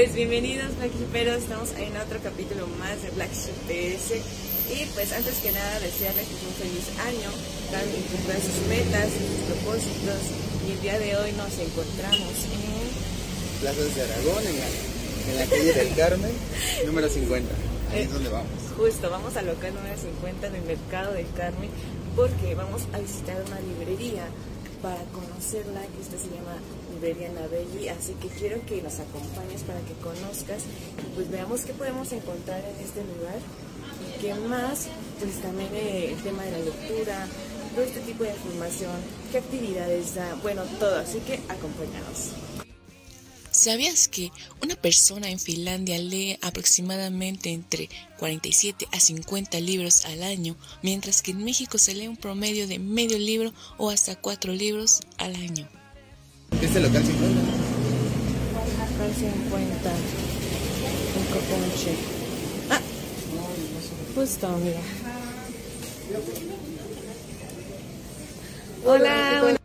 Pues bienvenidos Black Sheeperos, estamos en otro capítulo más de Black Sheep PS y pues antes que nada desearles pues, un feliz año, cada quien cumpla sus metas, sus propósitos y el día de hoy nos encontramos en Plazas de Aragón, en la, en la calle del Carmen, número 50. Ahí es donde vamos. justo, vamos al local número 50 del Mercado del Carmen porque vamos a visitar una librería para conocerla, que esta se llama Librería Navelli, así que quiero que nos acompañes para que conozcas y pues veamos qué podemos encontrar en este lugar y qué más, pues también eh, el tema de la lectura, todo este tipo de información, qué actividades da, bueno, todo, así que acompáñanos. ¿Sabías que una persona en Finlandia lee aproximadamente entre 47 a 50 libros al año, mientras que en México se lee un promedio de medio libro o hasta cuatro libros al año? Este local 50. Acá 50, un coponche. Ah, justo, mira. Hola, buenas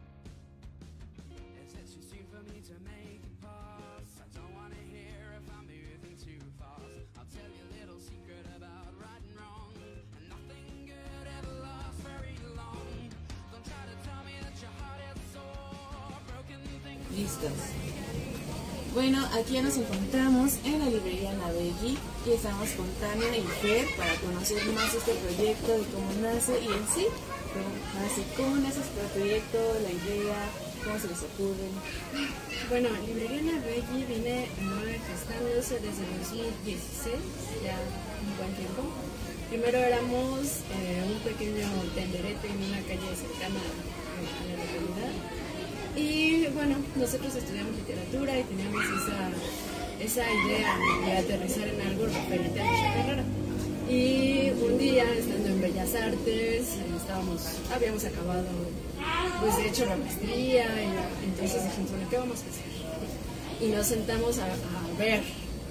Bueno, aquí ya nos encontramos en la librería Navelli y estamos con Tania y Fer para conocer más este proyecto, de cómo nace y en sí, cómo nace, cómo nace este proyecto, la idea, cómo se les ocurre. Bueno, Librería Navelli viene gestándose desde 2016, ya un buen tiempo. Primero éramos eh, un pequeño tenderete en una calle cercana a la localidad. Y bueno, nosotros estudiamos literatura y teníamos esa, esa idea de aterrizar en algo referente a nuestra carrera. Y un día, estando en Bellas Artes, estábamos, habíamos acabado, pues de hecho, la maestría, y entonces dijimos, bueno, ¿qué vamos a hacer? Y nos sentamos a, a ver.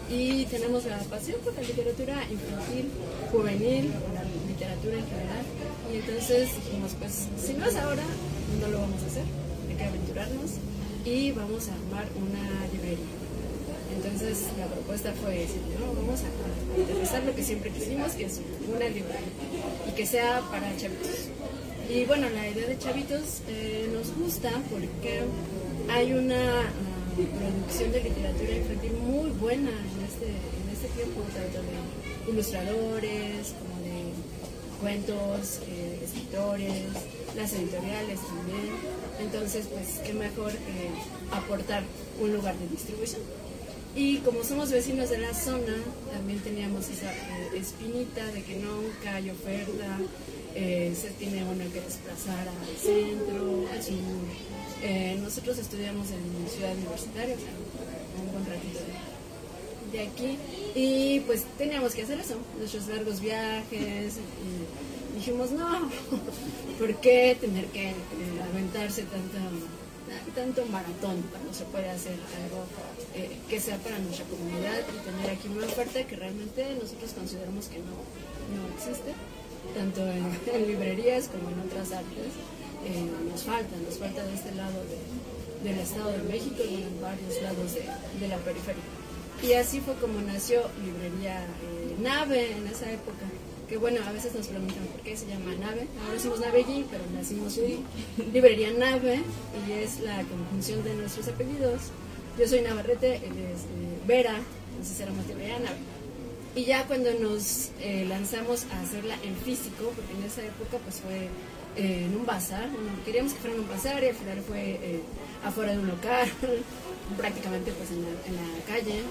Y tenemos la pasión por la literatura infantil, juvenil, por la literatura en general. Y entonces dijimos, pues si no es ahora, no lo vamos a hacer aventurarnos y vamos a armar una librería. Entonces la propuesta fue decir, no, vamos a, aterrizar lo que siempre quisimos, que es una librería y que sea para chavitos. Y bueno, la idea de chavitos eh, nos gusta porque hay una ah, producción de literatura infantil muy buena en este, en este tiempo, tanto de ilustradores como de cuentos, eh, escritores, las editoriales también. Entonces, pues, qué mejor eh, aportar un lugar de distribución. Y como somos vecinos de la zona, también teníamos esa eh, espinita de que nunca hay oferta, eh, se tiene uno que desplazar al centro, al sur. Eh, nosotros estudiamos en Ciudad Universitaria, o sea, un buen ratito de, de aquí, y pues teníamos que hacer eso, nuestros largos viajes. Y dijimos, no, ¿por qué tener que eh, aventarse tanto, tanto maratón cuando se puede hacer algo eh, que sea para nuestra comunidad y tener aquí una oferta que realmente nosotros consideramos que no, no existe, tanto en, librerías como en otras artes. eh, nos falta, nos falta de este lado de- del Estado de México y en varios lados de, de la periferia. Y así fue como nació Librería eh, Nave en esa época. Que bueno, a veces nos preguntan por qué se llama Nave. Ahora somos Navelli, pero nacimos en Librería Nave y es la conjunción de nuestros apellidos. Yo soy Navarrete, él es eh, Vera, entonces éramos Librería Nave. Y ya cuando nos eh, lanzamos a hacerla en físico, porque en esa época pues fue eh, en un bazar, bueno, queríamos que fuera en un bazar y al final fue eh, afuera de un local, prácticamente pues en la, en la calle,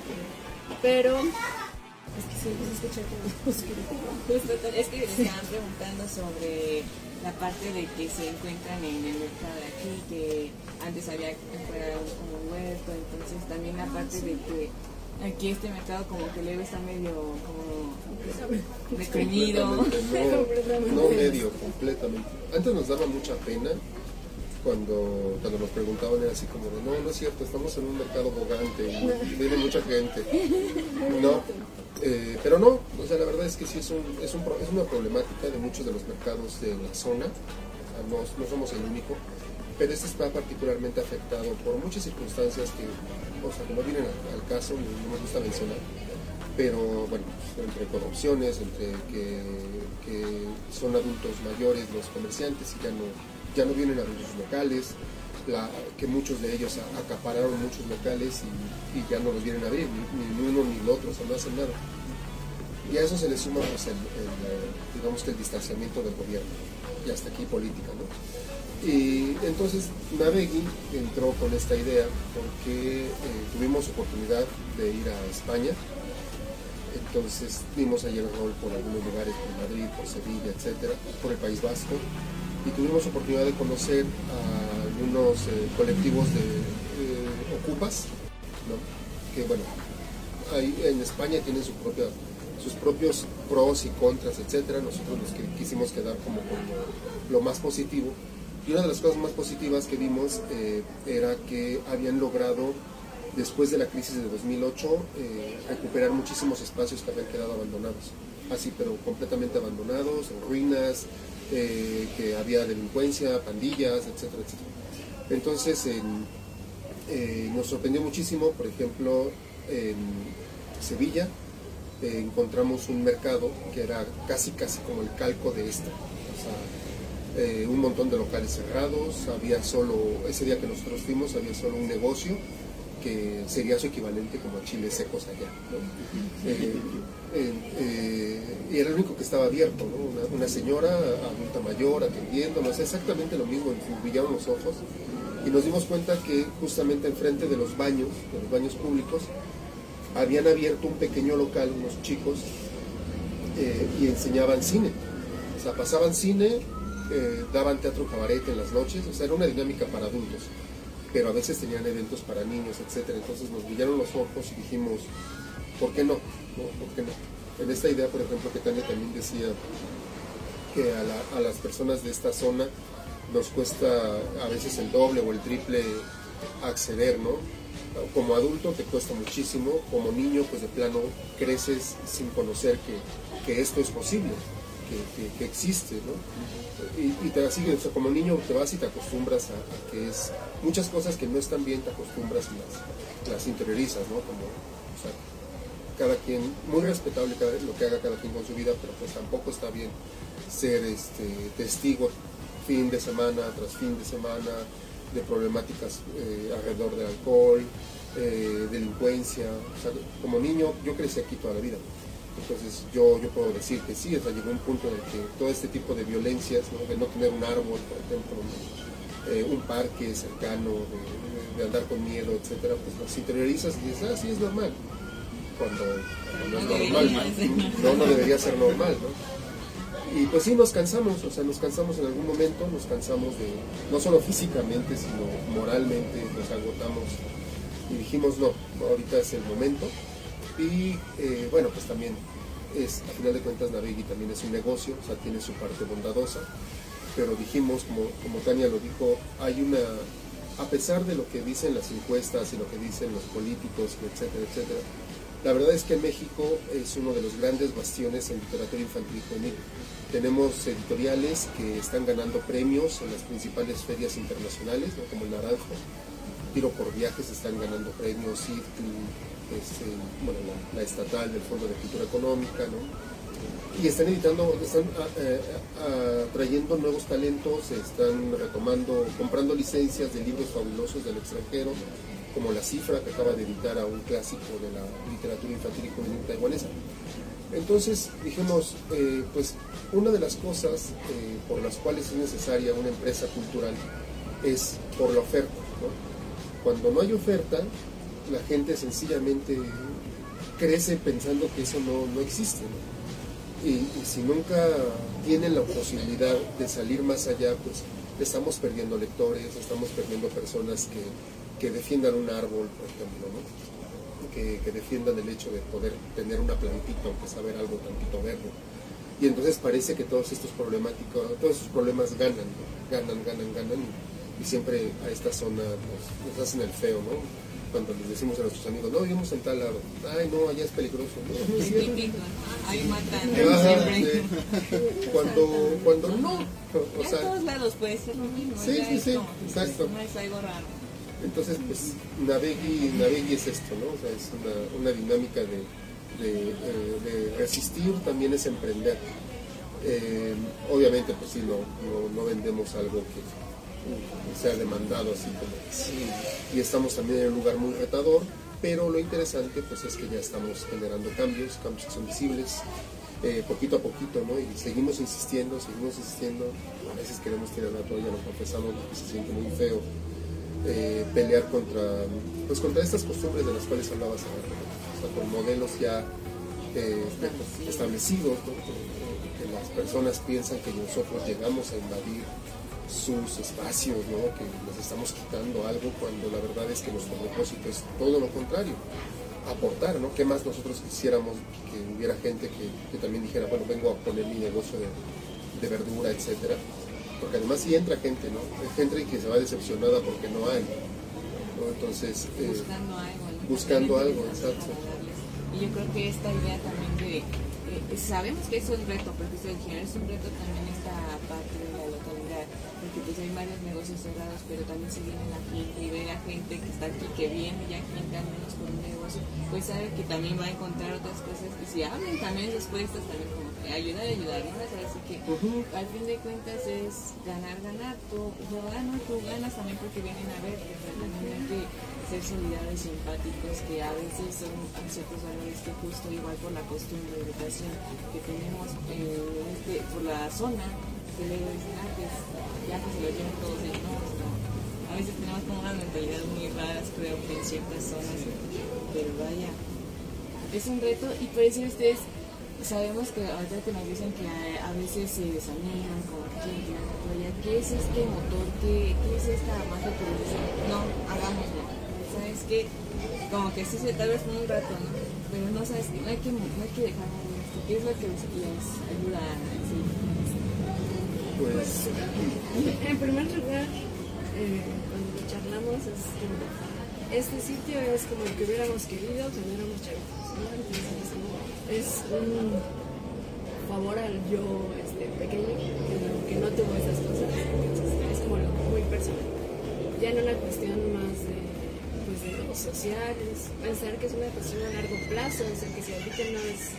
pero es que siempre se escucha como es que me estaban preguntando sobre la parte de que se encuentran en el mercado de aquí, que antes había fuera como un huerto, entonces también la parte de que aquí este mercado como que luego está medio como deprimido. No medio, completamente. Antes nos daba mucha pena cuando, cuando nos preguntaban era así como de, no, no es cierto, estamos en un mercado bogante y viene mucha gente. No, eh, pero no, o sea, la verdad es que sí es, un, es, un, es una problemática de muchos de los mercados de la zona, no, somos el único, pero este está particularmente afectado por muchas circunstancias que, o sea, que no vienen al, caso, no me gusta mencionar, pero bueno, entre corrupciones, entre que, que son adultos mayores los comerciantes y ya no ya no vienen a los locales, que muchos de ellos acapararon muchos locales y, ya no los vienen a abrir, ni, uno ni el otro, o sea, no hacen nada. Y a eso se le suma pues, el, digamos que el distanciamiento del gobierno, y hasta aquí política. ¿no? Y entonces Navegui entró con esta idea porque eh, tuvimos oportunidad de ir a España, entonces dimos ahí el rol por algunos lugares, por Madrid, por Sevilla, etcétera, por el País Vasco, y tuvimos oportunidad de conocer a algunos eh, colectivos de ocupas, que bueno, ahí en España tienen su propia, sus propios pros y contras, etcétera. Nosotros los que quisimos quedar como con lo, más positivo. Y una de las cosas más positivas que vimos eh, era que habían logrado, después de la crisis de 2008, eh, recuperar muchísimos espacios que habían quedado abandonados. Así, pero completamente abandonados, en ruinas, eh, que había delincuencia, pandillas, etcétera, etcétera. Entonces eh, nos sorprendió muchísimo, por ejemplo, en Sevilla encontramos un mercado que era casi casi como el calco de este. O sea, un montón de locales cerrados, había solo, ese día que nosotros fuimos, había solo un negocio que sería su equivalente como a chiles secos allá. Eh, eh, eh, y era el único que estaba abierto, una, señora adulta mayor atendiéndonos, exactamente lo mismo, brillaban los ojos y nos dimos cuenta que justamente enfrente de los baños, de los baños públicos, habían abierto un pequeño local, unos chicos, y enseñaban cine. O sea, pasaban cine, daban teatro cabaret en las noches, o sea, era una dinámica para adultos pero a veces tenían eventos para niños, etcétera. Entonces nos brillaron los ojos y dijimos, ¿por qué no? ¿Por qué no? En esta idea, por ejemplo, que Tania también decía que a, las personas de esta zona nos cuesta a veces el doble o el triple acceder, ¿no? Como adulto te cuesta muchísimo, como niño pues de plano creces sin conocer que, que esto es posible que, existe, ¿no? Y, te así, o sea, como niño te vas y te acostumbras a, que es muchas cosas que no están bien, te acostumbras y las, interiorizas, ¿no? Como, o sea, cada quien, muy respetable lo que haga cada quien con su vida, pero pues tampoco está bien ser este, testigo fin de semana tras fin de semana de problemáticas eh, alrededor del alcohol, eh, delincuencia. O sea, como niño yo crecí aquí toda la vida. Entonces yo, yo puedo decir que sí, hasta llegó un punto en el que todo este tipo de violencias, de no tener un árbol, por ejemplo, eh, un parque cercano, de, andar con miedo, etcétera, pues las interiorizas y dices, ah, sí, es normal. Cuando, no es normal, no, no debería ser normal, ¿no? Y pues sí, nos cansamos, o sea, nos cansamos en algún momento, nos cansamos de, no solo físicamente, sino moralmente, nos agotamos y dijimos, no, ahorita es el momento, y eh, bueno, pues también es, a final de cuentas, Navegui también es un negocio, o sea, tiene su parte bondadosa, pero dijimos, como, como Tania lo dijo, hay una, a pesar de lo que dicen las encuestas y lo que dicen los políticos, etcétera, etcétera, la verdad es que México es uno de los grandes bastiones en literatura infantil y juvenil. Tenemos editoriales que están ganando premios en las principales ferias internacionales, como el Naranjo, Tiro por Viajes están ganando premios, este, bueno, la, estatal del Fondo de Cultura Económica, ¿no? Y están editando, están ah, eh, ah, nuevos talentos, están retomando, comprando licencias de libros fabulosos del extranjero, como La Cifra, que acaba de editar a un clásico de la literatura infantil y juvenil taiwanesa. Entonces dijimos, eh, pues una de las cosas eh, por las cuales es necesaria una empresa cultural es por la oferta. Cuando no hay oferta, la gente sencillamente crece pensando que eso no, existe. Y, si nunca tienen la posibilidad de salir más allá, pues estamos perdiendo lectores, estamos perdiendo personas que, defiendan un árbol, por ejemplo. que, que defiendan el hecho de poder tener una plantita, aunque saber algo tantito verde. Y entonces parece que todos estos problemáticos, todos estos problemas ganan, ¿no? ganan, ganan, ganan, y, siempre a esta zona nos, nos hacen el feo, ¿no? Cuando les decimos a nuestros amigos, no, vivimos en tal lado, ay, no, allá es peligroso, no, no es cierto. Ahí matan Ajá, siempre. sí. Cuando, cuando no, o sea, en todos lados puede ser lo mismo. Sí, sí, sí, como exacto. No es algo raro. Entonces, pues, Navegui, Navegui es esto, ¿no? O sea, es una, una dinámica de, de, eh, de resistir, también es emprender. Eh, obviamente, pues sí, no, no, no vendemos algo que sea demandado así como. Y estamos también en un lugar muy retador, pero lo interesante, pues, es que ya estamos generando cambios, cambios que son visibles, eh, poquito a poquito, ¿no? Y seguimos insistiendo, seguimos insistiendo. A veces queremos tirar la toalla, nos confesamos porque se siente muy feo eh, pelear contra, pues, contra estas costumbres de las cuales hablabas con modelos ya eh, establecidos, que las personas piensan que nosotros llegamos a invadir sus espacios, ¿no? que les estamos quitando algo cuando la verdad es que nuestro propósito es todo lo contrario, aportar, ¿no? ¿Qué más nosotros quisiéramos que hubiera gente que, que también dijera, bueno, vengo a poner mi negocio de, de verdura, etcétera? Porque además sí entra gente, ¿no? Hay gente que se va decepcionada porque no hay, ¿no? Entonces, eh, Buscando algo. ¿no? buscando algo, exacto. Y yo creo que esta idea también de. eh, sabemos que es un reto, porque ustedes dijeron, es un reto también esta parte pues hay varios negocios cerrados, pero también se viene la gente y ve a gente que está aquí, que viene ya gente al menos por un negocio, pues sabe que también va a encontrar otras cosas que si abren también respuestas, también como que ayudar, ayudar, ¿no? Así que al fin de cuentas es ganar, ganar, tú, yo gano, tú ganas también porque vienen a ver, que también hay que ser solidarios y empáticos, que a veces son ciertos valores que justo igual por la costumbre de educación que tenemos eh, este, por la zona, dicen, ah, pues ya que se lo llevan todos ellos, no, no. A veces tenemos como unas mentalidades muy raras, creo que en ciertas zonas, pero vaya, es un reto y por eso ustedes sabemos que ahorita que nos dicen que a, a veces se desaniman, como que quieren tirar la toalla, ¿qué es este motor? ¿Qué, qué es esta magia que les dice, no, hagámoslo? ¿Sabes qué? Como que sí se tal vez por un rato, ¿no? Pero no sabes, no hay que, no hay que dejar esto. ¿Qué es lo que les, les ayuda a decir? Pues, En primer lugar, eh, cuando charlamos, es como, este sitio es como el que hubiéramos querido cuando éramos chavitos. ¿no? Entonces, es un favor al yo este, pequeño que no, tuvo esas cosas. Es como algo muy personal. Ya en una cuestión más de, pues, de lo social, es pensar que es una cuestión a largo plazo, o sea, que si ahorita no es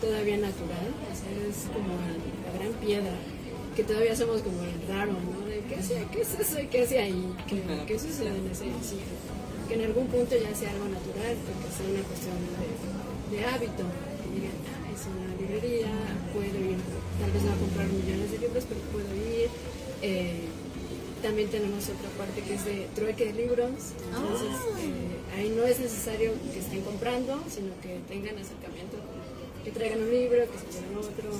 todavía natural, o sea, es como la gran piedra que todavía somos como el raro, ¿no? De qué, hace, qué es eso y qué hace ahí, qué, qué sucede en ese sitio. Que en algún punto ya sea algo natural, porque sea una cuestión de, de hábito. Que digan, ah, es una librería, puedo ir, tal vez no a comprar millones de libros, pero puedo ir. Eh, también tenemos otra parte que es de trueque de libros, entonces eh, ahí no es necesario que estén comprando, sino que tengan acercamiento, que traigan un libro, que se lleven otro,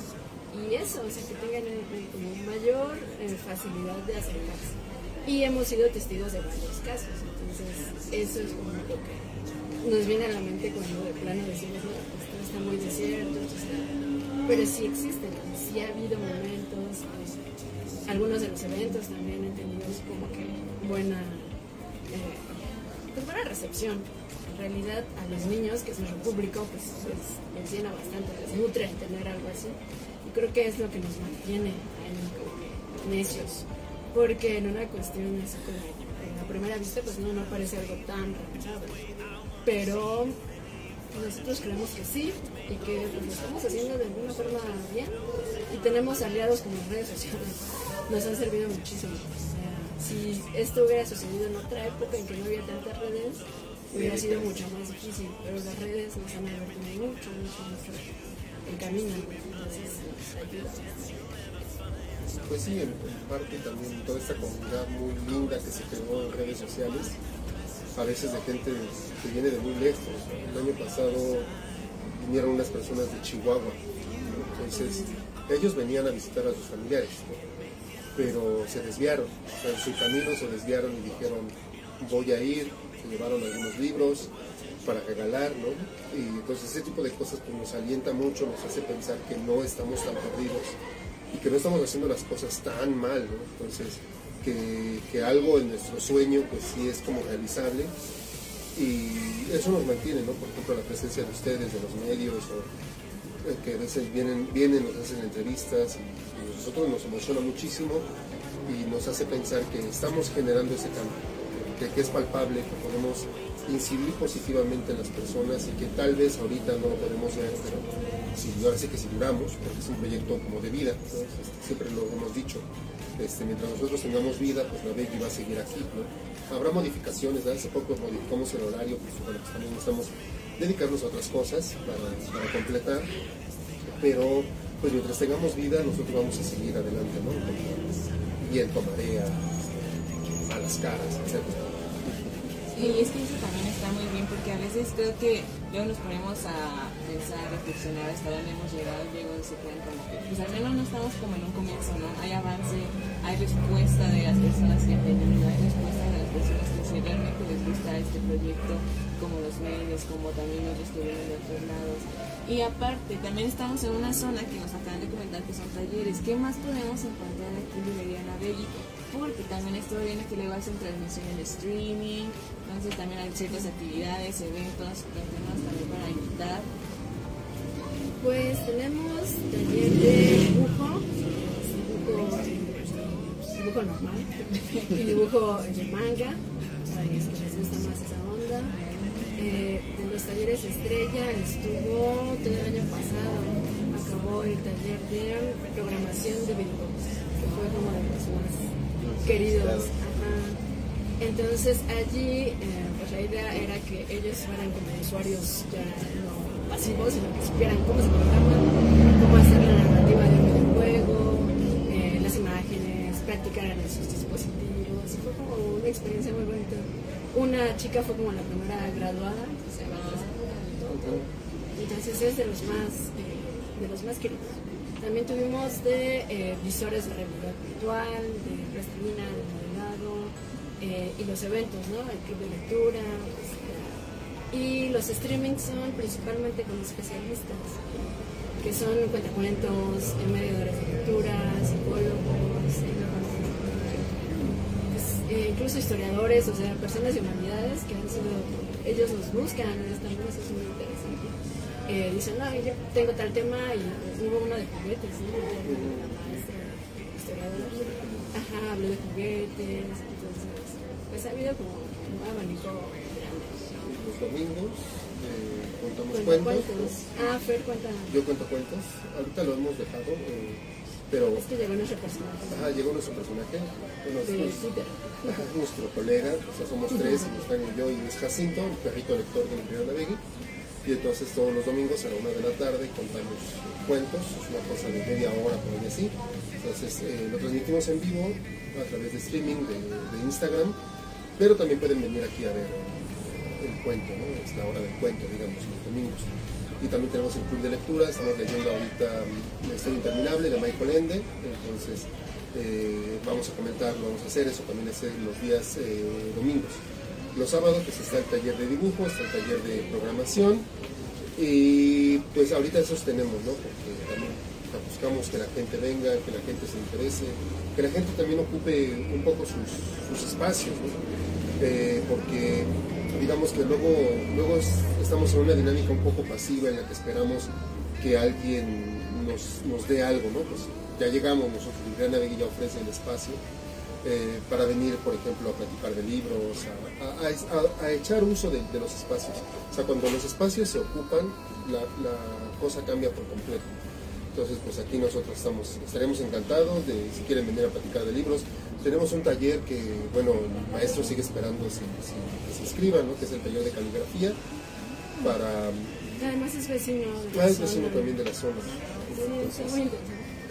y eso, o sea, que tengan como mayor eh, facilidad de acercarse. Y hemos sido testigos de varios casos, entonces eso es como lo que nos viene a la mente cuando de plano decimos, no, pues todo está muy desierto, pero sí existen, sí ha habido momentos, pues, algunos de los eventos también han como que buena, eh, pues buena recepción. Realidad a los niños, que es nuestro público, pues les llena bastante, les nutre tener algo así. Creo que es lo que nos mantiene ahí como necios. Porque en una cuestión así como a primera vista, pues no, no parece algo tan realizable. Pero nosotros creemos que sí y que pues, lo estamos haciendo de alguna forma bien y tenemos aliados como las redes sociales nos han servido muchísimo si esto hubiera sucedido en otra época en que no había tantas redes hubiera sido mucho más difícil pero las redes nos han abierto mucho mucho mucho el camino pues sí, en, parte también toda esta comunidad muy linda que se creó en redes sociales, a veces de gente que viene de muy lejos. El año pasado vinieron unas personas de Chihuahua, entonces ellos venían a visitar a sus familiares, pero se desviaron, o sea, en su camino se desviaron y dijeron voy a ir, se llevaron algunos libros para regalar, ¿no? Y entonces ese tipo de cosas pues, nos alienta mucho, nos hace pensar que no estamos tan perdidos y que no estamos haciendo las cosas tan mal, ¿no? Entonces, que, que algo en nuestro sueño pues sí es como realizable y eso nos mantiene, ¿no? Por ejemplo, la presencia de ustedes, de los medios, eh, que a veces vienen, vienen, nos hacen entrevistas y, y nosotros nos emociona muchísimo y nos hace pensar que estamos generando ese cambio, que, que es palpable, que podemos incidir positivamente en las personas y que tal vez ahorita no lo podemos ver, pero ahora sí que si duramos, porque es un proyecto como de vida. Este, siempre lo hemos dicho, este, mientras nosotros tengamos vida, pues la Becky va a seguir aquí. ¿no? Habrá modificaciones, hace poco modificamos el horario, pues, bueno, pues también estamos dedicarnos a otras cosas para, completar, pero pues mientras tengamos vida nosotros vamos a seguir adelante, ¿no? Viento, marea, a las caras, etcétera. Y es que eso también está muy bien porque a veces creo que luego nos ponemos a pensar, a reflexionar hasta dónde hemos llegado y luego se quedan como pues al menos no estamos como en un comienzo, ¿no? Hay avance, hay respuesta de las personas que venido, hay respuesta de las personas que si realmente les gusta este proyecto, como los medios, como también otros que vienen de otros lados. Y aparte, también estamos en una zona que nos acaban de comentar que son talleres. ¿Qué más podemos encontrar aquí en Librería? Porque también estoy viendo que luego hacen transmisión en streaming, entonces también hay ciertas actividades, eventos, también para invitar. Pues tenemos taller de dibujo, dibujo, dibujo normal y dibujo de manga, para que les gusta más esa onda. Eh, de los talleres estrella estuvo todo el año pasado, acabó el taller de programación de videojuegos, que fue como de los más queridos. Ajá. Entonces allí eh, pues la idea era que ellos fueran como usuarios ya no pasivos, sino que supieran cómo se programan, cómo hacer la narrativa de un videojuego, eh, las imágenes, practicar en sus dispositivos. Y fue como una experiencia muy bonita. Una chica fue como la primera graduada, se llama entonces es de los más, eh, de los más queridos. También tuvimos de eh, visores de realidad virtual, de plastilina, de modelado eh, y los eventos, ¿no? El club de lectura. Pues, y los streamings son principalmente con especialistas, que son cuentacuentos, mediadores de lectura, psicólogos, pues, eh, incluso historiadores, o sea, personas de humanidades que han sido, ellos nos buscan, también eh, dicen, no, yo tengo tal tema y hubo uno de juguetes, ¿no? La maestra historiadora, ajá, habló de juguetes, entonces, pues ha habido como un abanico. Los domingos eh, contamos cuentos. cuentos. Ah, Fer cuenta. Yo cuento cuentos. Ahorita lo hemos dejado, eh, pero Es que llegó nuestro personaje. ajá, llegó nuestro personaje. Bueno, es De nuestro- Twitter. ajá, nuestro colega, o sea, somos tres, Están yo y es Jacinto, el perrito lector del Río Navegui. Y entonces todos los domingos a la una de la tarde contamos cuentos, es una cosa de media hora por ahí así. Entonces eh, lo transmitimos en vivo a través de streaming de, Instagram, pero también pueden venir aquí a ver el cuento, ¿no? Es la hora del cuento, digamos, los domingos. Y también tenemos el club de lectura, estamos leyendo ahorita mm, La historia interminable de Michael Ende, entonces eh, vamos a comentar, vamos a hacer eso también es los días eh, domingos. Los sábados pues está el taller de dibujo, está el taller de programación y pues ahorita esos tenemos, ¿no? Porque también buscamos que la gente venga, que la gente se interese, que la gente también ocupe un poco sus, espacios, ¿no? Eh, porque digamos que luego, luego es- estamos en una dinámica un poco pasiva en la que esperamos que alguien nos, nos dé algo, ¿no? Pues ya llegamos nosotros, Gran Navegui ya ofrece el espacio eh, para venir, por ejemplo, a platicar de libros, a, a- a- a echar uso de, de los espacios. O sea, cuando los espacios se ocupan, la, la cosa cambia por completo. Entonces, pues aquí nosotros estamos, estaremos encantados de si quieren venir a platicar de libros. Tenemos un taller que, bueno, el maestro sigue esperando si, si- que se inscriban, ¿no? que es el taller de caligrafía, para... Además es vecino. Ah, es vecino zona. también de la zona. Entonces.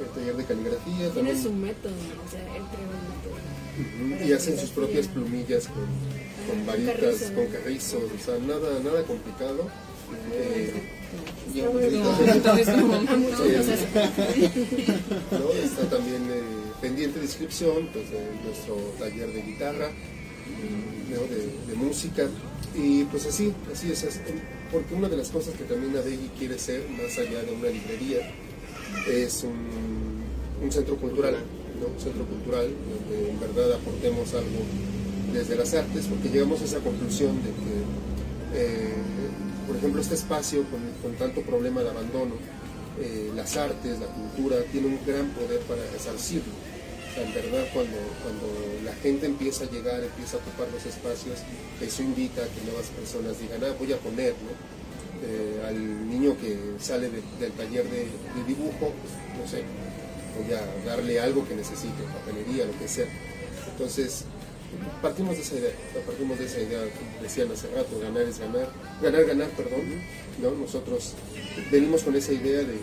El taller de caligrafía Tiene también. su método, o sea, él un método. Y hacen sus propias plumillas con, varitas, carrizo. con carrizos, o sea, nada, nada complicado. Eh, y Está ¿no? También eh, pendiente de inscripción pues, de nuestro taller de guitarra. de, música. Y pues así, así es, porque una de las cosas que también Adegui quiere ser, más allá de una librería, es un, centro cultural, un centro cultural donde en verdad aportemos algo desde las artes, porque llegamos a esa conclusión de que, eh, por ejemplo, este espacio con, tanto problema de abandono, eh, las artes, la cultura, tiene un gran poder para resarcirlo. En verdad cuando, cuando la gente empieza a llegar, empieza a ocupar los espacios, eso invita a que nuevas personas digan, ah, voy a poner, eh, al niño que sale del taller de, dibujo, pues, no sé, voy a darle algo que necesite, papelería, lo que sea. Entonces, partimos de esa idea, partimos de esa idea, decían hace rato, ganar es ganar, ganar, ganar, perdón, ¿no? Nosotros venimos con esa idea de,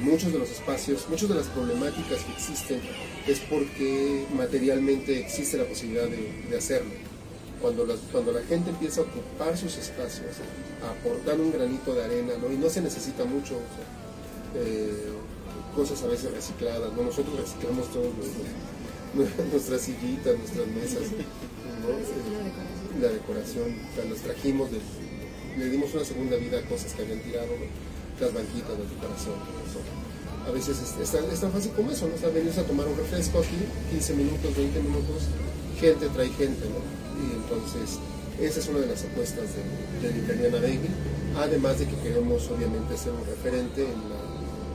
muchos de los espacios, muchas de las problemáticas que existen es porque materialmente existe la posibilidad de, hacerlo. Cuando la, cuando la gente empieza a ocupar sus espacios, a aportar un granito de arena, ¿no? y no se necesita mucho, eh, cosas a veces recicladas, ¿no? nosotros reciclamos todos nuestras sillitas, nuestras mesas, la decoración, las trajimos, le dimos una segunda vida a cosas que habían tirado, las banquitas, la decoración, A veces es, tan, fácil como eso, ¿no? O sea, venirse a tomar un refresco aquí, 15 minutos, 20 minutos, gente trae gente, ¿no? Y entonces, esa es una de las apuestas de, de Baby, además de que queremos obviamente ser un referente en la,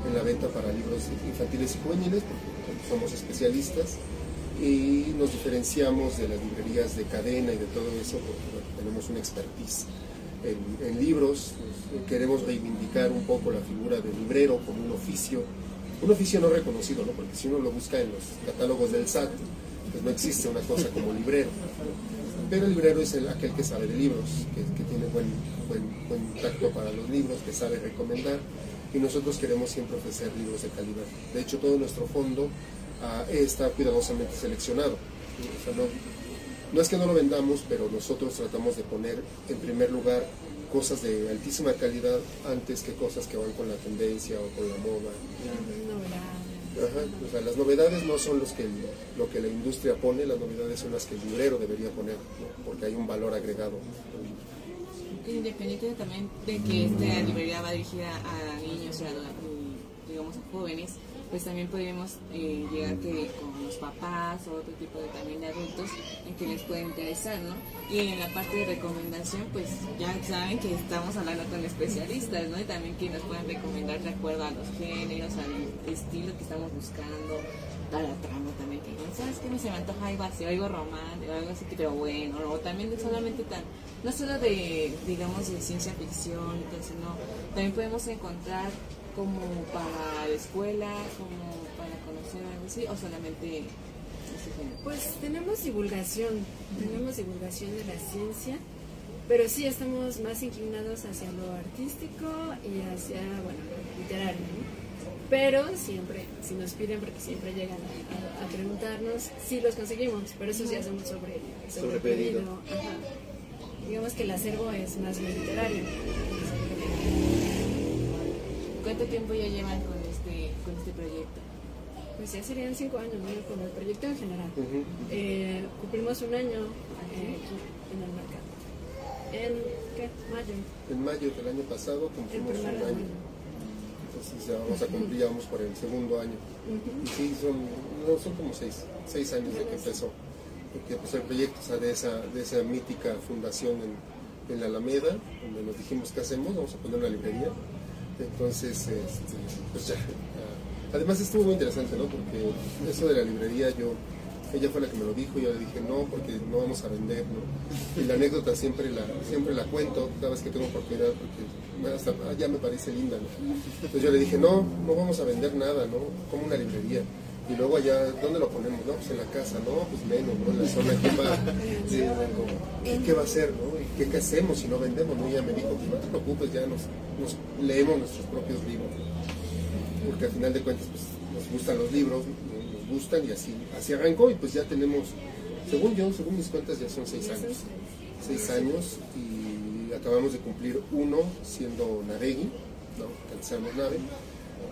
en la venta para libros infantiles y juveniles, porque somos especialistas y nos diferenciamos de las librerías de cadena y de todo eso porque tenemos una expertise en, libros, queremos reivindicar un poco la figura del librero como un oficio, un oficio no reconocido, ¿no? porque si uno lo busca en los catálogos del SAT, pues no existe una cosa como librero. Pero el librero es el, aquel que sabe de libros, que, tiene buen, buen, buen tacto para los libros, que sabe recomendar, y nosotros queremos siempre ofrecer libros de calidad. De hecho, todo nuestro fondo ah, está cuidadosamente seleccionado. no, no es que no lo vendamos, pero nosotros tratamos de poner en primer lugar cosas de altísima calidad antes que cosas que van con la tendencia o con la moda. o sea, las novedades no son los que, lo que la industria pone, las novedades son las que el librero debería poner, porque hay un valor agregado. Independiente también de que esta librería va dirigida a niños y digamos a jóvenes, pues también podemos eh, llegar que con los papás o otro tipo de también adultos en que les puede interesar, ¿no? Y en la parte de recomendación, pues ya saben que estamos hablando con especialistas, ¿no? Y también que nos pueden recomendar de acuerdo a los géneros, al estilo que estamos buscando, a la trama también, que ¿sabes qué? Me se me antoja algo así, algo romántico, algo así, pero bueno, o también solamente tan, no solo de, digamos, de ciencia ficción, entonces no, también podemos encontrar como para la escuela, como para conocer algo así, o solamente pues tenemos divulgación, tenemos divulgación de la ciencia, pero sí estamos más inclinados hacia lo artístico y hacia, bueno, lo literario, Pero siempre, si nos piden, porque siempre llegan a, preguntarnos, sí los conseguimos, pero eso sí hacemos sobre, sobre, pedido. Digamos que el acervo es más literario. ¿Cuánto tiempo ya llevan con este, con este proyecto? Pues ya serían cinco años con el proyecto en general. Eh, cumplimos un año eh, aquí en el mercado. ¿En qué? Mayo. En mayo del año pasado cumplimos un año. Entonces ya vamos a cumplir, ya vamos por el segundo año. Y sí, son, no, son como seis, seis años de que empezó. Porque pues, el proyecto sea, de, esa, de esa mítica fundación en, en la Alameda, donde nos dijimos qué hacemos, vamos a poner una librería entonces, este, pues ya. Además estuvo muy interesante, ¿no? Porque eso de la librería, yo, ella fue la que me lo dijo, yo le dije, no, porque no vamos a vender, ¿no? Y la anécdota siempre la, siempre la cuento cada vez que tengo oportunidad, porque hasta, ya me parece linda, ¿no? Entonces yo le dije, no, no vamos a vender nada, ¿no? Como una librería. Y luego allá, ¿dónde lo ponemos? No, pues en la casa, no, pues menos, ¿no? En la zona que va, ¿qué, ¿qué va a hacer, no? ¿Y qué, qué, hacemos si no vendemos? ¿no? Y ella me dijo, pues no te preocupes, ya nos, nos leemos nuestros propios libros. Porque al final de cuentas, pues nos gustan los libros, nos gustan y así, así arrancó y pues ya tenemos, según yo, según mis cuentas, ya son seis años. Seis años y acabamos de cumplir uno siendo Navegui, ¿no? Que nave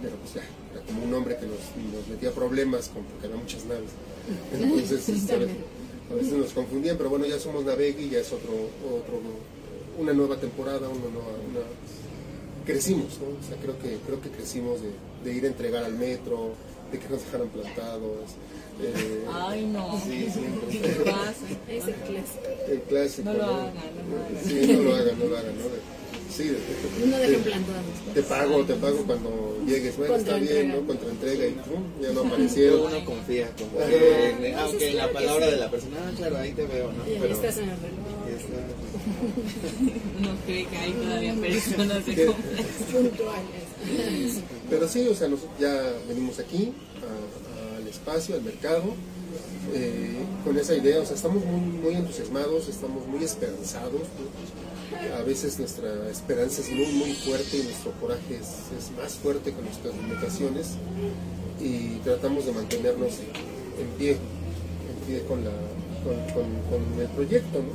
pero pues ya, era como un hombre que nos, metía problemas con, porque había muchas naves. Entonces, este, a veces nos confundían, pero bueno, ya somos Navegui, ya es otro, otro una nueva temporada, una nueva, una... crecimos, ¿no? O sea, creo que, creo que crecimos de, de ir a entregar al metro, de que nos dejaran plantados. Eh, Ay, no. Sí, sí. ¿Qué pasa? Es el clásico. El clásico. No lo hagan, no lo hagan. Sí, no lo hagan, no lo hagan, ¿no? Sí, de, no dejen plantados. Te pago, te pago cuando llegues. Bueno, está bien, ¿no? Contra entrega y pum, ya no aparecieron. Uno confía, como que, aunque la palabra de la persona, ah, claro, ahí te veo, ¿no? Y Pero, estás en el reloj. no cree que hay todavía personas de puntuales. Pero sí, o sea, ya venimos aquí al espacio, al mercado, eh, con esa idea, o sea, estamos muy, muy entusiasmados, estamos muy esperanzados. A veces nuestra esperanza es muy, muy fuerte y nuestro coraje es, más fuerte que nuestras limitaciones y tratamos de mantenernos en pie, en pie con, el proyecto, ¿no?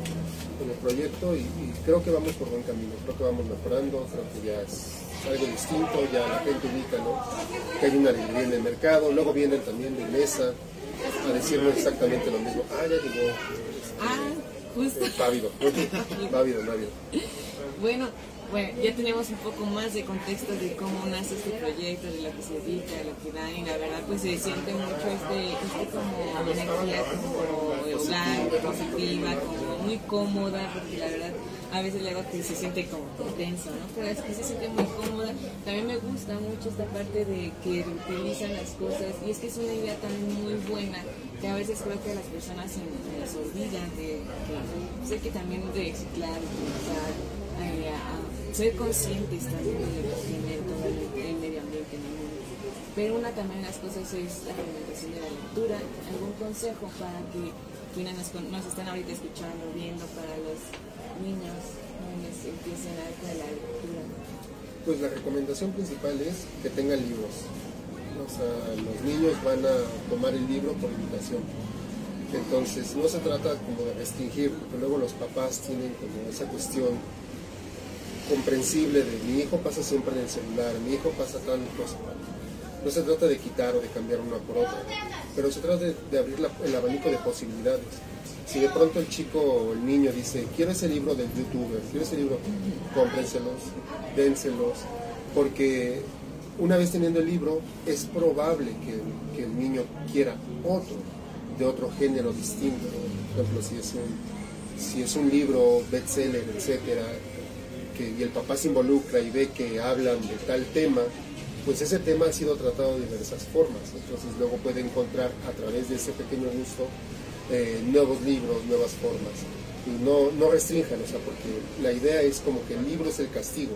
Con el proyecto y, y, creo que vamos por buen camino, creo que vamos mejorando, creo que ya es algo distinto, ya la gente ubica, ¿no? Que hay una alegría en el mercado, luego vienen también de mesa a decirnos exactamente lo mismo. Ah, ya llegó. Ah, justo. Pávido, pávido, pávido. Bueno, bueno, ya tenemos un poco más de contexto de cómo nace este proyecto, de lo que se dedica, de lo que dan, y la verdad pues se siente mucho este, este como energía como hogar, positiva, como muy cómoda, porque la verdad a veces luego que se siente como tenso, ¿no? Pero es que se siente muy cómoda. También me gusta mucho esta parte de que reutilizan las cosas, y es que es una idea también muy buena, que a veces creo que las personas se, les olvidan de, que sé que también reciclar, utilizar, eh, a, ser conscientes también de lo que tiene todo el, el medio ambiente en el mundo. Pero una también de las cosas es la alimentación de la lectura. ¿Algún consejo para que quienes nos, nos están ahorita escuchando, viendo, para los niños jóvenes empiecen a la lectura? Pues la recomendación principal es que tengan libros. O sea, los niños van a tomar el libro por invitación. Entonces, no se trata como de restringir, porque luego los papás tienen como esa cuestión comprensible de mi hijo pasa siempre en el celular, mi hijo pasa tal cosa. No se trata de quitar o de cambiar una por otra, pero se trata de, abrir el abanico de posibilidades. Si de pronto el chico o el niño dice, quiero ese libro del youtuber, quiero ese libro, cómprenselos, dénselos, porque una vez teniendo el libro es probable que, el niño quiera otro, de otro género distinto. Por ejemplo, si es un, si es un libro bestseller, etcétera, que, y el papá se involucra y ve que hablan de tal tema, pues ese tema ha sido tratado de diversas formas. Entonces luego puede encontrar a través de ese pequeño gusto eh, nuevos libros, nuevas formas. Y no, no restrinjan, o sea, porque la idea es como que el libro es el castigo.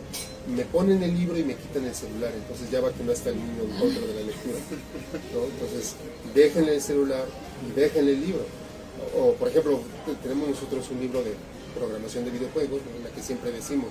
Me ponen el libro y me quitan el celular, entonces ya va que no está el niño en contra de la lectura. ¿no? Entonces, déjenle el celular y déjenle el libro. O, por ejemplo, tenemos nosotros un libro de programación de videojuegos, en la que siempre decimos,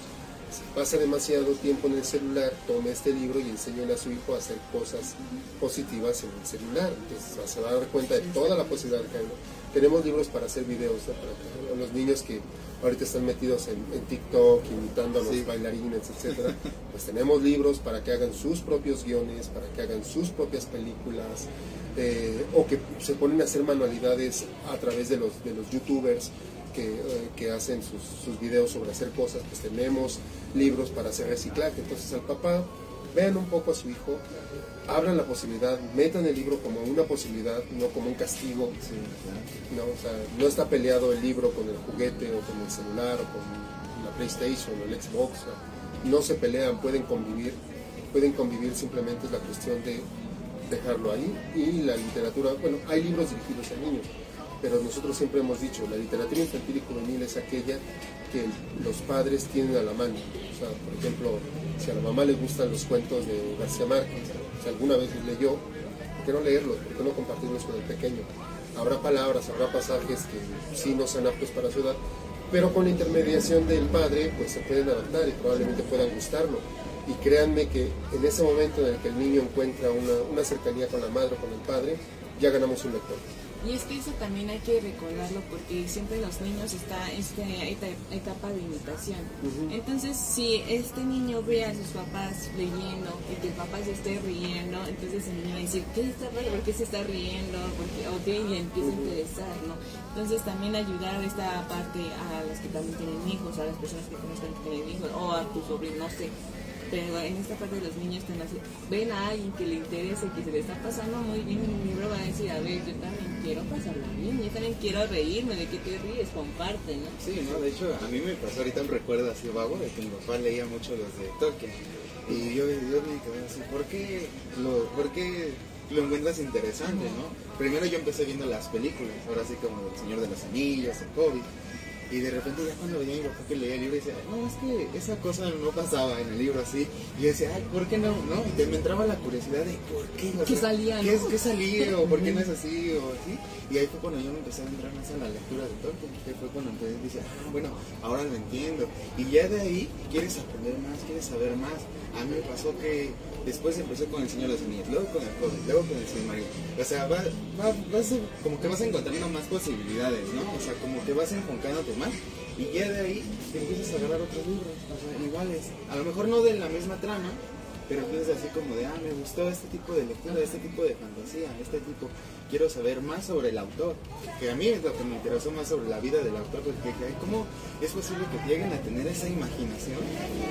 si pasa demasiado tiempo en el celular, tome este libro y enséñale a su hijo a hacer cosas positivas en el celular. Entonces se va a dar cuenta de toda la posibilidad que hay. Tenemos libros para hacer videos, ¿no? para los niños que ahorita están metidos en, en TikTok, imitando a los sí. bailarines, etc. Pues tenemos libros para que hagan sus propios guiones, para que hagan sus propias películas, eh, o que se ponen a hacer manualidades a través de los, de los youtubers que, eh, que, hacen sus, sus, videos sobre hacer cosas, pues tenemos libros para hacer reciclaje. Entonces al papá, vean un poco a su hijo, abran la posibilidad, metan el libro como una posibilidad, no como un castigo. Sí, ¿no? O sea, no está peleado el libro con el juguete o con el celular o con la PlayStation o el Xbox. No se pelean, pueden convivir, pueden convivir simplemente es la cuestión de dejarlo ahí. Y la literatura, bueno, hay libros dirigidos a niños pero nosotros siempre hemos dicho, la literatura infantil y juvenil es aquella que los padres tienen a la mano. O sea, por ejemplo, si a la mamá le gustan los cuentos de García Márquez, si alguna vez los leyó, ¿por qué no leerlos? ¿Por qué no compartirlos con el pequeño? Habrá palabras, habrá pasajes que sí no son aptos para su edad, pero con la intermediación del padre, pues se pueden adaptar y probablemente puedan gustarlo. Y créanme que en ese momento en el que el niño encuentra una, una cercanía con la madre o con el padre, ya ganamos un lector. Y es que eso también hay que recordarlo porque siempre los niños está esta etapa de imitación. Uh -huh. Entonces, si este niño ve a sus papás leyendo y que el papá se esté riendo, entonces el niño va a decir, ¿qué está ¿Por qué se está riendo? Porque, ok, le empieza a interesar, ¿no? Entonces también ayudar esta parte a los que también tienen hijos, a las personas que conozcan que tienen hijos, o a tu sobrino, no sé. Pero en esta parte los niños están así, ven a alguien que le interese, que se le está pasando muy bien en el libro, va a decir, a ver, yo también quiero pasarlo bien, yo también quiero reírme, ¿de qué te ríes? Comparte, ¿no? Sí, no, de hecho, a mí me pasó ahorita un recuerdo así vago de que mi papá leía mucho los de Tolkien. Y yo, yo me quedé así, ¿por qué lo, por lo encuentras interesante, no? Primero yo empecé viendo las películas, ahora sí como El Señor de los Anillos, El Hobbit. Y de repente ya cuando veía a mi papá que leía el libro decía, no, es que esa cosa no pasaba en el libro así. Y yo decía, ay, ¿por qué no? ¿No? Y me entraba la curiosidad de por qué. O ¿Qué salía, ¿qué, no? ¿Qué salía? ¿O por qué no es así? O así. Y ahí fue cuando yo me empecé a entrar más a la lectura de Tolkien. Que fue cuando a decir, ah, bueno, ahora lo entiendo. Y ya de ahí quieres aprender más, quieres saber más. A mí me pasó que después empecé con el Señor de los Anillos, luego con el Hobbit, luego con el Silmarillion. O sea, va, va, vas, como que vas encontrando más posibilidades, ¿no? O sea, como que vas enfocándote más. Y ya de ahí te empiezas a agarrar otros libros, o sea, iguales. A lo mejor no de la misma trama, pero piensas así como de, ah, me gustó este tipo de lectura, este tipo de fantasía, este tipo, quiero saber más sobre el autor, que a mí es lo que me interesó más sobre la vida del autor, porque dije, ¿cómo es posible que lleguen a tener esa imaginación?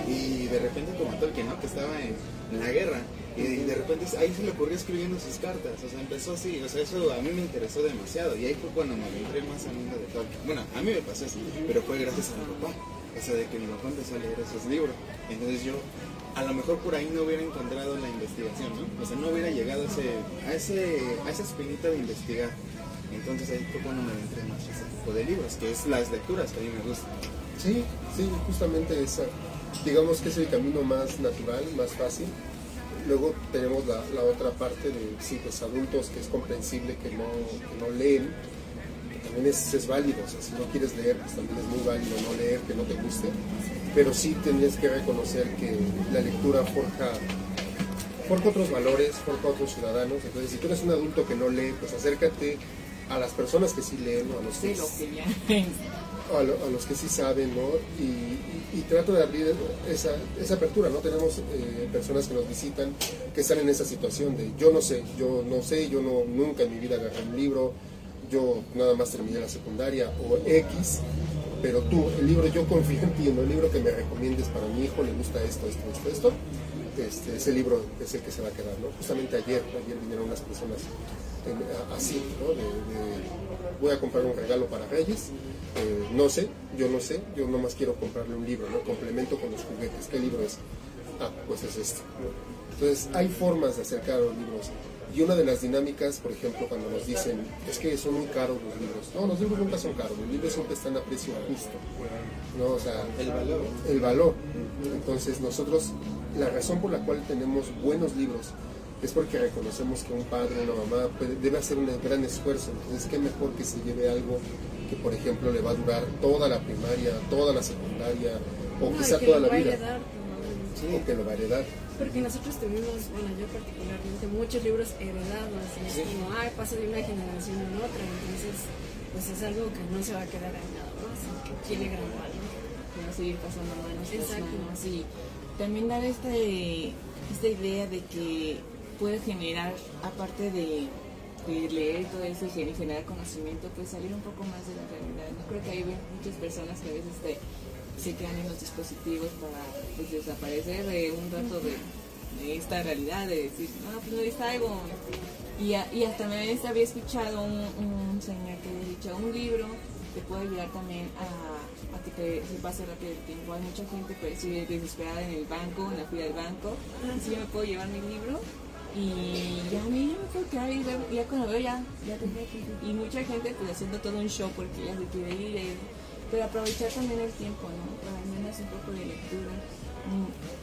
Y de repente como Tolkien, ¿no? Que estaba en, en la guerra, y de repente ahí se le ocurrió escribiendo sus cartas, o sea, empezó así, o sea, eso a mí me interesó demasiado, y ahí fue cuando me adentré más al mundo de Tolkien. Bueno, a mí me pasó así, pero fue gracias a mi papá, o sea, de que mi papá empezó a leer esos libros, entonces yo a lo mejor por ahí no hubiera encontrado la investigación, ¿no? O sea, no hubiera llegado a, ese, a, ese, a esa espinita de investigar. Entonces ahí fue cuando me adentré más a ese tipo de libros, que es las lecturas que a mí me gustan. Sí, sí, justamente esa, digamos que es el camino más natural, más fácil. Luego tenemos la, otra parte de sí, pues, adultos que es comprensible que no, que no leen, también es, es válido, o sea, si no quieres leer, pues también es muy válido no leer, que no te guste, pero sí tendrías que reconocer que la lectura forja, forja otros valores, forja otros ciudadanos, entonces si tú eres un adulto que no lee, pues acércate a las personas que sí leen, a los que, Sí, lo que ya. a, lo- a los que sí saben, ¿no? Y, y- y trato de abrir esa, esa apertura, ¿no? Tenemos eh, personas que nos visitan que están en esa situación de yo no sé, yo no sé, yo no nunca en mi vida agarré un libro, yo nada más terminé la secundaria o X, pero tú, el libro yo confío en ti, ¿no? El libro que me recomiendes para mi hijo, le gusta esto, esto, esto, esto, este, ese libro es el que se va a quedar, ¿no? Justamente ayer, ayer vinieron unas personas en- así, ¿no? De, de, voy a comprar un regalo para Reyes, eh, no sé, yo no sé, yo nomás quiero comprarle un libro, ¿no? Complemento con los juguetes, ¿qué libro es? Ah, pues es este. ¿no? Entonces, hay formas de acercar a los libros. Y una de las dinámicas, por ejemplo, cuando nos dicen, es que son muy caros los libros. No, los libros nunca son caros, los libros siempre están a precio justo. ¿no? O sea, El valor. el valor. Entonces nosotros, la razón por la cual tenemos buenos libros es porque reconocemos que un padre, una mamá puede- debe hacer un gran esfuerzo. Entonces, qué mejor que se lleve algo que, por ejemplo, le va a durar toda la primaria, toda la secundaria, o No, quizá que toda lo la va a vida. Sí, o que lo va a heredar. Porque nosotros tuvimos, bueno, yo particularmente, muchos libros heredados. Y es como, ay, pasa de una generación a otra. Entonces, pues es algo que no se va a quedar ahí nada más. Que tiene gran valor. va a seguir pasando manos Exacto. manos y también dar este, esta idea de que puede generar, aparte de, de leer todo eso y gen- generar conocimiento, pues salir un poco más de la realidad. ¿no? Creo que hay muchas personas que a veces te- se quedan en los dispositivos para pues, desaparecer de un rato de, de esta realidad, de decir, no, pues me distraigo. Y, a- y hasta me había escuchado un, un señor que había dicho, un libro te puede ayudar también a, a que te, se pase rápido el tiempo. Hay mucha gente pues, sí, desesperada en el banco, en la fila del banco. Si yo me puedo llevar mi libro y ya a mí me puedo quedar y ya cuando veo ya, ya que ir. Y mucha gente pues haciendo todo un show porque ya se quiere ir. eh, pero aprovechar también el tiempo, ¿no? Para al menos un poco de lectura.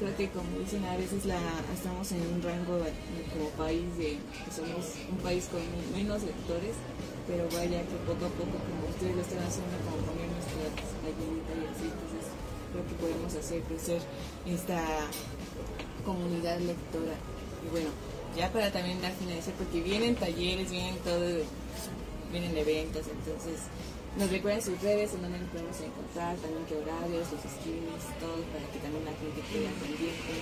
Creo que como dicen a veces la, estamos en un rango de- como país de que somos un país con menos lectores, pero vaya que poco a poco como ustedes lo están haciendo como poner nuestras gallinitas y así, entonces creo que podemos hacer crecer esta comunidad lectora. Y bueno, ya para también dar finalización, porque vienen talleres, vienen todo, vienen eventos, entonces nos recuerden sus redes, en donde nos podemos encontrar, también qué horarios, los streams, todo, para que también la gente quede pendiente.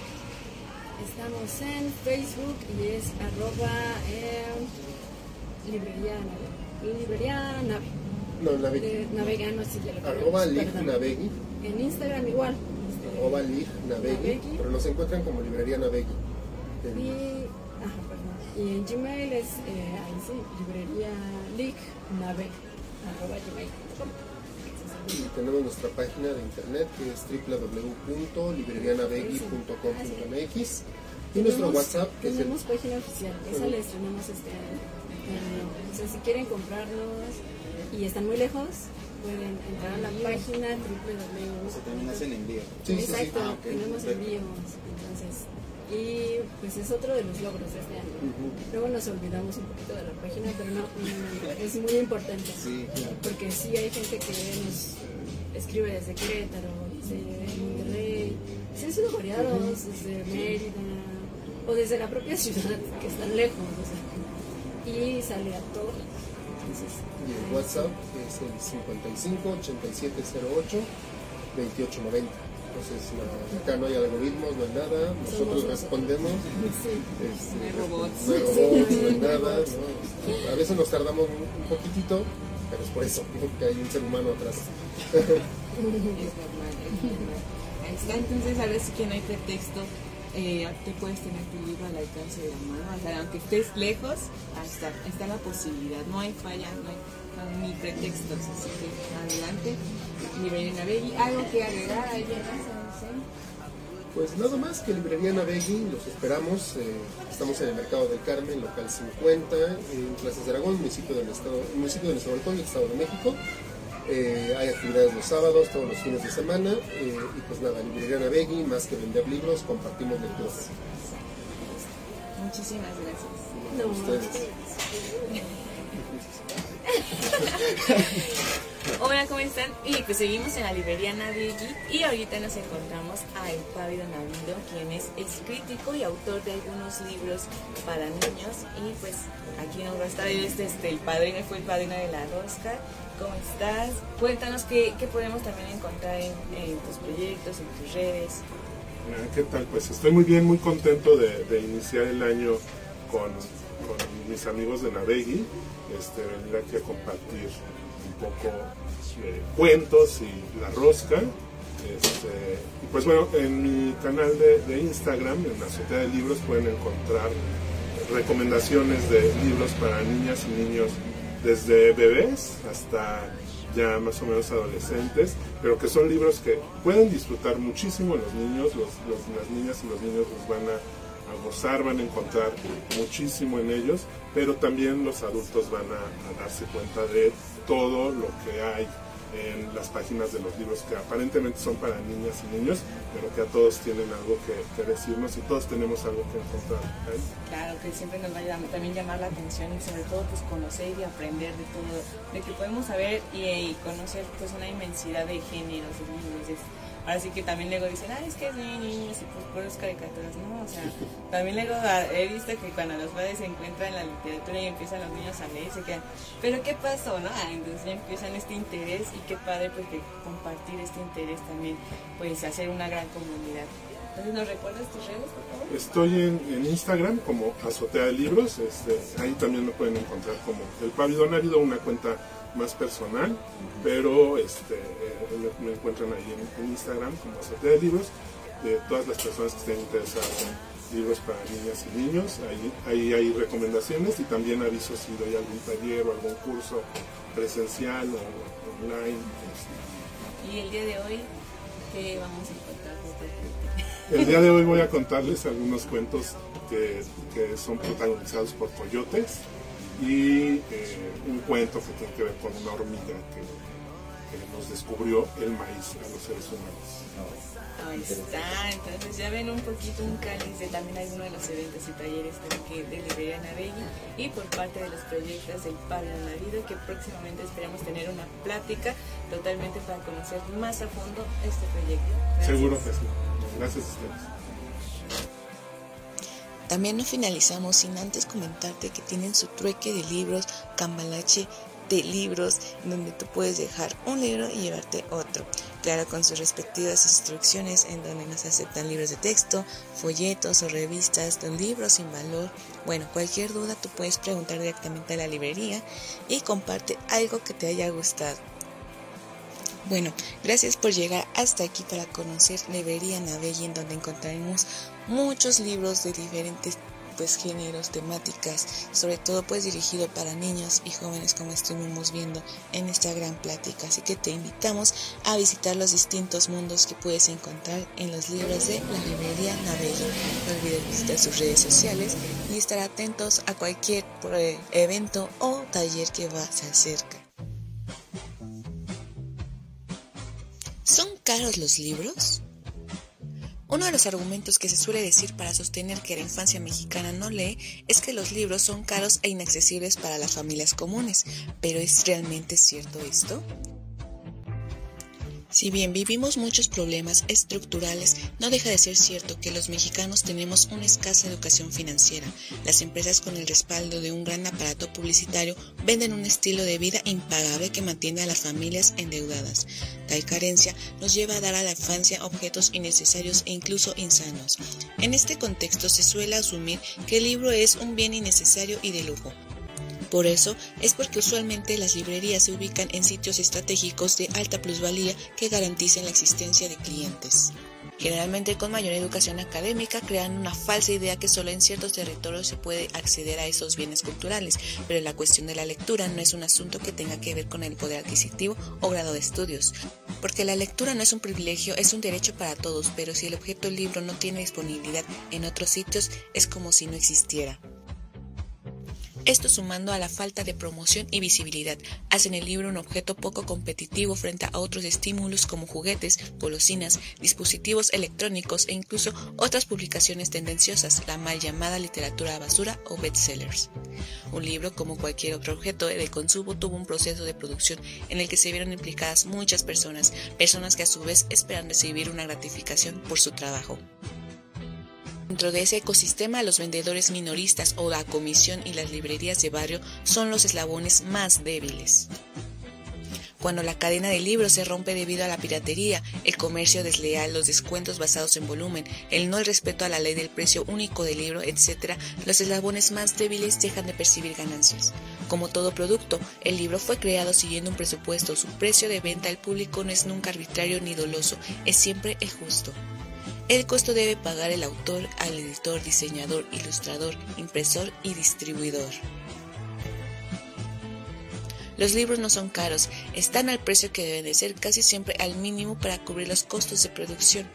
Estamos en Facebook y es arroba eh, librería nave. Librería nave. No, Navegui. Navega, no si ya lo Arroba Lig. Navegui. En Instagram igual. Arroba Lig Navegui. Navegui. Pero nos encuentran como librería Navegui. Y, ajá, perdón. y en Gmail es, eh, ahí sí, librería Lig Naveg, arroba gmail.com. Y tenemos nuestra página de internet que es www.librerianavegui.com.mx y nuestro Tenemos- WhatsApp que es el Tenemos página oficial, esa la estrenamos este año. O sea, si quieren comprarnos y están muy lejos, pueden entrar a la página www. O sea, también hacen envío. Sí, sí, sí. Exacto, Ah, ok, tenemos envíos. Entonces, y pues es otro de los logros de este año. Luego nos olvidamos un poquito de la página, pero no, no, no, no, es muy importante. Sí, claro. Porque sí hay gente que nos escribe desde Querétaro, desde Monterrey, sí, son variados, desde Mérida, o desde la propia ciudad, que están lejos, o sea, y sale a todo. Entonces, Y el WhatsApp es el 55 8708 2890. Entonces, acá no hay algoritmos, no hay nada. Nosotros respondemos. Este, No hay robots. No hay robots, no hay nada. ¿no? A veces nos tardamos un poquitito, pero es por eso, porque hay un ser humano atrás. Es normal, es normal. Ahí está, entonces ahora sí que no hay pretexto. Eh, te puedes tener tu libro al alcance de la mano, o sea, aunque estés lejos, ahí está la posibilidad, no hay falla, no hay, no hay ni pretextos, así que adelante. Librería Navegui, algo que agregar, ¿sí? Pues nada más que Librería Navegui, los esperamos. eh, estamos en el Mercado del Carmen, local 50, en Plazas de Aragón, municipio del estado, municipio de Nuestro Balcón, Estado de México. Eh, hay actividades los sábados, todos los fines de semana. eh, y pues nada, Librería Navegui, más que vender libros, compartimos lecturas. Muchísimas gracias. No, Ustedes. Hola, ¿cómo están? Y pues seguimos en la librería Navegui y ahorita nos encontramos a El Pávido Navido, quien es, es crítico y autor de algunos libros para niños y pues aquí nos va a estar este, este, el padrino, fue el padrino de la rosca. ¿Cómo estás? Cuéntanos qué, podemos también encontrar en, tus proyectos, en tus redes. ¿Qué tal? Pues estoy muy bien, muy contento de iniciar el año con, con mis amigos de Navegui, este, venir aquí a compartir un poco de cuentos y la rosca. Este, pues bueno, en mi canal de, de Instagram, en Azotea de Libros, pueden encontrar recomendaciones de libros para niñas y niños desde bebés hasta ya más o menos adolescentes, pero que son libros que pueden disfrutar muchísimo los niños, los, los- las niñas y los niños los van a, a gozar, van a encontrar muchísimo en ellos, pero también los adultos van a, darse cuenta de todo lo que hay en las páginas de los libros que aparentemente son para niñas y niños, pero que a todos tienen algo que, decirnos y todos tenemos algo que encontrar ahí. Claro, que siempre nos va a también llamar la atención y sobre todo pues conocer y aprender de todo, de que podemos saber y, conocer pues una inmensidad de géneros y libros. Es- Ahora sí que también luego dicen, ah, es que es niños y pues por eso caricaturas, ¿no? O sea, también luego he visto que cuando los padres se encuentran en la literatura y empiezan los niños a leer, se quedan, pero ¿qué pasó, no? Ah, entonces ya empiezan este interés y qué padre pues que compartir este interés también, pues hacer una gran comunidad. Entonces, ¿nos recuerdas tus redes, por favor? Estoy en, en Instagram como Azotea de Libros, este, ahí también me pueden encontrar como El Pavidón. Ha habido una cuenta más personal, pero este, eh, me, me encuentran ahí en, en Instagram como Azotea de Libros, de todas las personas que estén interesadas en libros para niñas y niños, ahí, ahí hay recomendaciones y también aviso si doy algún taller o algún curso presencial o online. este. Y el día de hoy, ¿qué vamos a encontrar? El día de hoy voy a contarles algunos cuentos que, que son protagonizados por coyotes y eh, un cuento que tiene que ver con una hormiga que, que nos descubrió el maíz a los seres humanos. Ahí está, entonces ya ven un poquito un cáliz de también alguno de los eventos y talleres de, que, de Librería Navegui y por parte de los proyectos del Padre Navido que próximamente esperamos tener una plática totalmente para conocer más a fondo este proyecto. Gracias. Seguro que sí. Gracias a. También no finalizamos sin antes comentarte que tienen su trueque de libros Cambalache de libros donde tú puedes dejar un libro y llevarte otro. Claro, con sus respectivas instrucciones en donde nos aceptan libros de texto, folletos o revistas, libros sin valor. Bueno, cualquier duda tú puedes preguntar directamente a la librería y comparte algo que te haya gustado. Bueno, gracias por llegar hasta aquí para conocer Librería Navelli, en donde encontraremos muchos libros de diferentes pues géneros, temáticas, sobre todo pues dirigido para niños y jóvenes como estuvimos viendo en esta gran plática. Así que te invitamos a visitar los distintos mundos que puedes encontrar en los libros de la librería Navelli. No olvides visitar sus redes sociales y estar atentos a cualquier eh, evento o taller que va se acerca. Caros los libros? Uno de los argumentos que se suele decir para sostener que la infancia mexicana no lee es que los libros son caros e inaccesibles para las familias comunes. ¿Pero es realmente cierto esto? Si bien vivimos muchos problemas estructurales, no deja de ser cierto que los mexicanos tenemos una escasa educación financiera. Las empresas con el respaldo de un gran aparato publicitario venden un estilo de vida impagable que mantiene a las familias endeudadas. Tal carencia nos lleva a dar a la infancia objetos innecesarios e incluso insanos. En este contexto se suele asumir que el libro es un bien innecesario y de lujo. Por eso es porque usualmente las librerías se ubican en sitios estratégicos de alta plusvalía que garanticen la existencia de clientes. Generalmente con mayor educación académica crean una falsa idea que solo en ciertos territorios se puede acceder a esos bienes culturales, pero la cuestión de la lectura no es un asunto que tenga que ver con el poder adquisitivo o grado de estudios, porque la lectura no es un privilegio, es un derecho para todos, pero si el objeto libro no tiene disponibilidad en otros sitios es como si no existiera. Esto sumando a la falta de promoción y visibilidad, hacen el libro un objeto poco competitivo frente a otros estímulos como juguetes, golosinas, dispositivos electrónicos e incluso otras publicaciones tendenciosas, la mal llamada literatura basura o bestsellers. Un libro, como cualquier otro objeto de consumo, tuvo un proceso de producción en el que se vieron implicadas muchas personas, personas que a su vez esperan recibir una gratificación por su trabajo. Dentro de ese ecosistema, los vendedores minoristas o la comisión y las librerías de barrio son los eslabones más débiles. Cuando la cadena de libros se rompe debido a la piratería, el comercio desleal, los descuentos basados en volumen, el no respeto a la ley del precio único del libro, etc., los eslabones más débiles dejan de percibir ganancias. Como todo producto, el libro fue creado siguiendo un presupuesto, su precio de venta al público no es nunca arbitrario ni doloso, es siempre el justo. El costo debe pagar el autor al editor, diseñador, ilustrador, impresor y distribuidor. Los libros no son caros, están al precio que deben de ser casi siempre al mínimo para cubrir los costos de producción.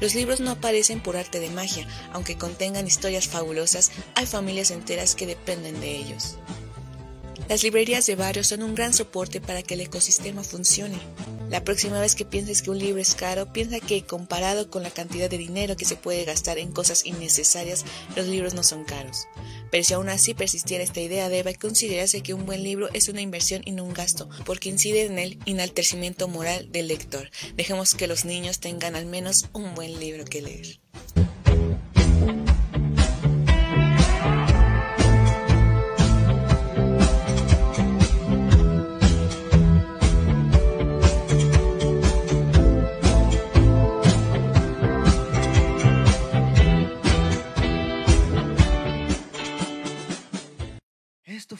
Los libros no aparecen por arte de magia, aunque contengan historias fabulosas, hay familias enteras que dependen de ellos. Las librerías de barrio son un gran soporte para que el ecosistema funcione. La próxima vez que pienses que un libro es caro, piensa que comparado con la cantidad de dinero que se puede gastar en cosas innecesarias, los libros no son caros. Pero si aún así persistiera esta idea, debe considerarse que un buen libro es una inversión y no un gasto, porque incide en el inaltercimiento moral del lector. Dejemos que los niños tengan al menos un buen libro que leer.